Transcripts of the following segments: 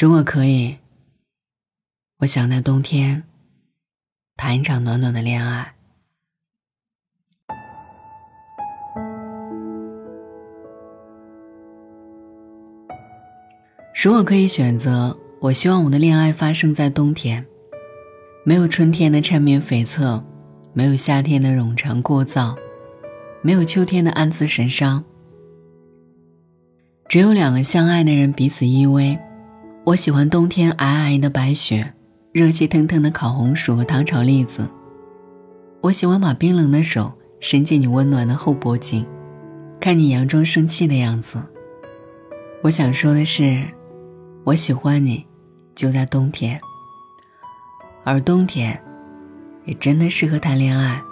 如果可以，我想在冬天谈一场暖暖的恋爱。如果可以选择，我希望我的恋爱发生在冬天，没有春天的缠绵悱恻，没有夏天的冗长聒噪，没有秋天的暗自神伤，只有两个相爱的人彼此依偎。我喜欢冬天皑皑的白雪，热气腾腾的烤红薯和糖炒栗子。我喜欢把冰冷的手伸进你温暖的后脖颈，看你佯装生气的样子。我想说的是，我喜欢你，就在冬天。而冬天，也真的适合谈恋爱。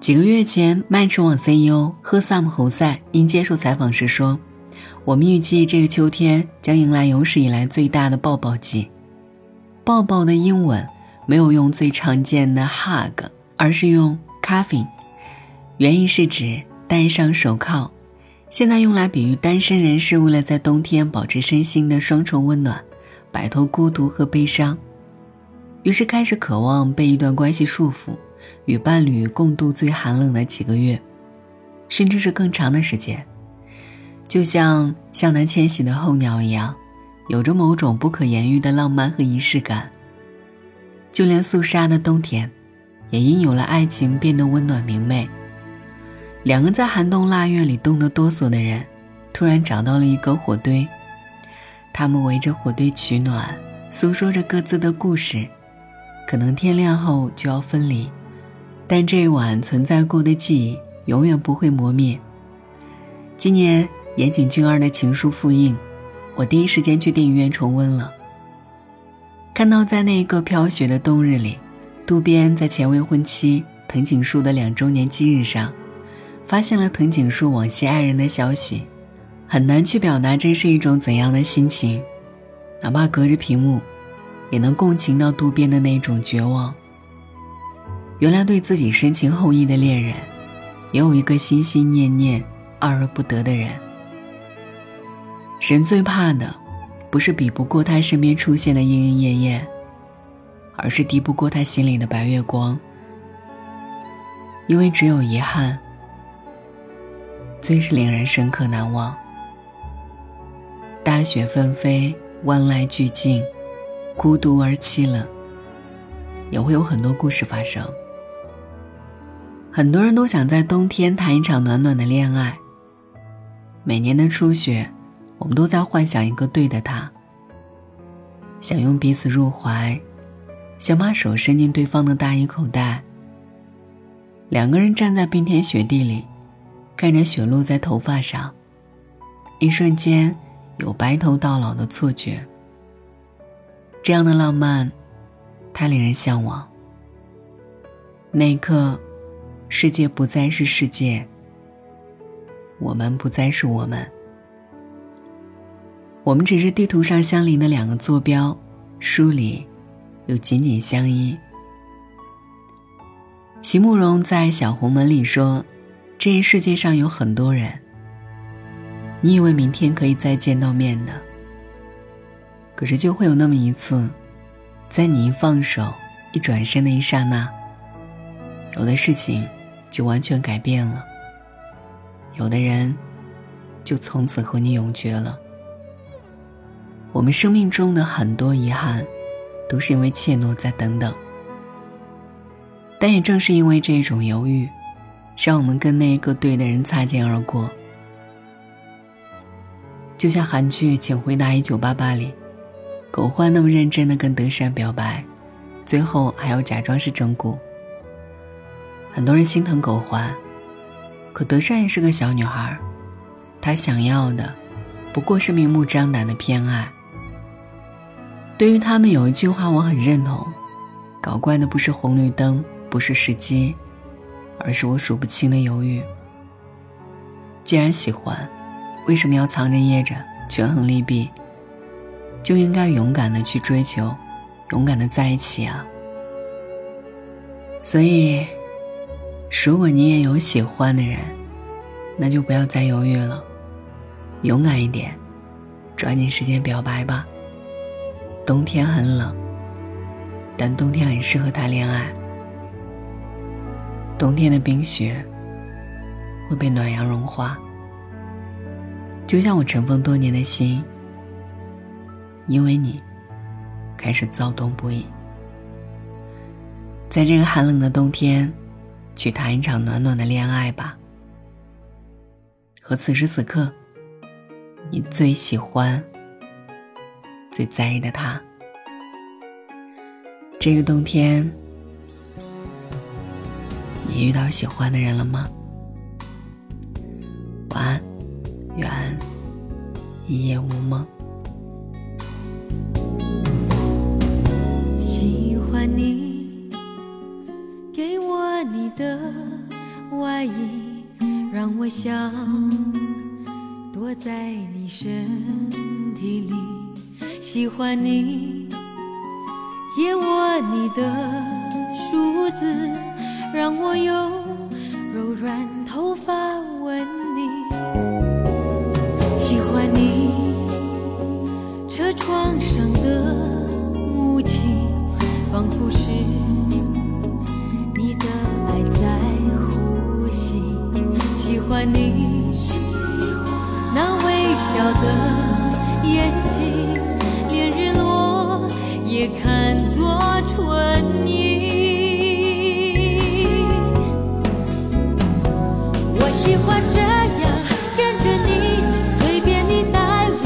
几个月前，麦驰网 CEO 赫萨姆侯赛因接受采访时说。我们预计这个秋天将迎来有史以来最大的抱抱季。抱抱的英文没有用最常见的 hug，而是用 cuffing，原因是指戴上手铐。现在用来比喻单身人士为了在冬天保持身心的双重温暖，摆脱孤独和悲伤，于是开始渴望被一段关系束缚，与伴侣共度最寒冷的几个月，甚至是更长的时间。就像向南迁徙的候鸟一样，有着某种不可言喻的浪漫和仪式感。就连肃杀的冬天，也因有了爱情变得温暖明媚。两个在寒冬腊月里冻得哆嗦的人，突然找到了一个火堆，他们围着火堆取暖，诉说着各自的故事。可能天亮后就要分离，但这一晚存在过的记忆永远不会磨灭。今年。岩井俊二的情书复印，我第一时间去电影院重温了。看到在那一个飘雪的冬日里，渡边在前未婚妻藤井树的两周年忌日上，发现了藤井树往昔爱人的消息，很难去表达这是一种怎样的心情，哪怕隔着屏幕，也能共情到渡边的那种绝望。原来对自己深情厚谊的恋人，也有一个心心念念、爱而不得的人。人最怕的，不是比不过他身边出现的莺莺燕燕，而是敌不过他心里的白月光。因为只有遗憾，最是令人深刻难忘。大雪纷飞，万籁俱静，孤独而凄冷，也会有很多故事发生。很多人都想在冬天谈一场暖暖的恋爱。每年的初雪。我们都在幻想一个对的他，想拥彼此入怀，想把手伸进对方的大衣口袋。两个人站在冰天雪地里，看着雪落在头发上，一瞬间有白头到老的错觉。这样的浪漫，太令人向往。那一刻，世界不再是世界，我们不再是我们。我们只是地图上相邻的两个坐标，书里又紧紧相依。席慕容在《小红门》里说：“这一世界上有很多人，你以为明天可以再见到面的，可是就会有那么一次，在你一放手、一转身的一刹那，有的事情就完全改变了，有的人就从此和你永绝了。”我们生命中的很多遗憾，都是因为怯懦在等等。但也正是因为这种犹豫，让我们跟那一个对的人擦肩而过。就像韩剧《请回答一九八八》里，狗焕那么认真的跟德善表白，最后还要假装是真骨。很多人心疼狗焕，可德善也是个小女孩，她想要的，不过是明目张胆的偏爱。对于他们有一句话我很认同，搞怪的不是红绿灯，不是时机，而是我数不清的犹豫。既然喜欢，为什么要藏着掖着，权衡利弊？就应该勇敢的去追求，勇敢的在一起啊！所以，如果你也有喜欢的人，那就不要再犹豫了，勇敢一点，抓紧时间表白吧。冬天很冷，但冬天很适合谈恋爱。冬天的冰雪会被暖阳融化，就像我尘封多年的心，因为你开始躁动不已。在这个寒冷的冬天，去谈一场暖暖的恋爱吧，和此时此刻你最喜欢。最在意的他，这个冬天，你遇到喜欢的人了吗？晚安，愿一夜无梦。喜欢你给我你的外衣，让我想躲在你身体里。喜欢你，借我你的梳子，让我用柔软头发吻你。喜欢你，车窗上的雾气，仿佛是你的爱在呼吸。喜欢你，那微笑的眼睛。连日落也看作春意。我喜欢这样跟着你，随便你带我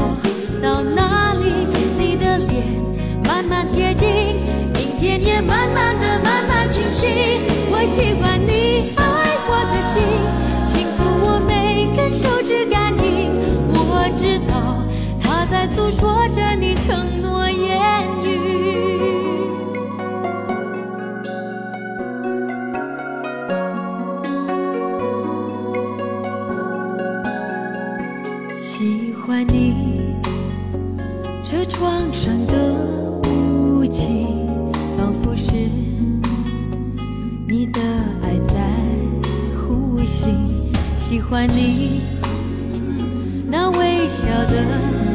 到哪里。你的脸慢慢贴近，明天也慢慢的慢慢清晰。我喜欢你爱我的心，诉说着你。承诺言语，喜欢你车窗上的雾气，仿佛是你的爱在呼吸。喜欢你那微笑的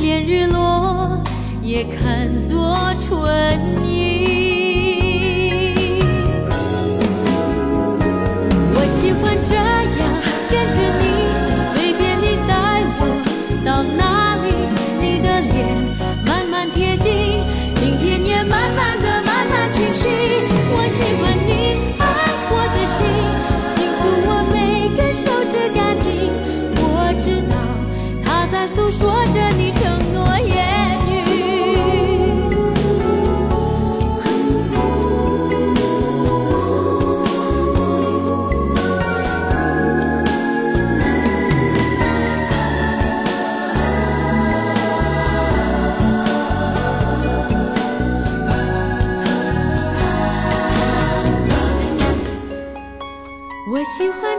连日落也看作春意。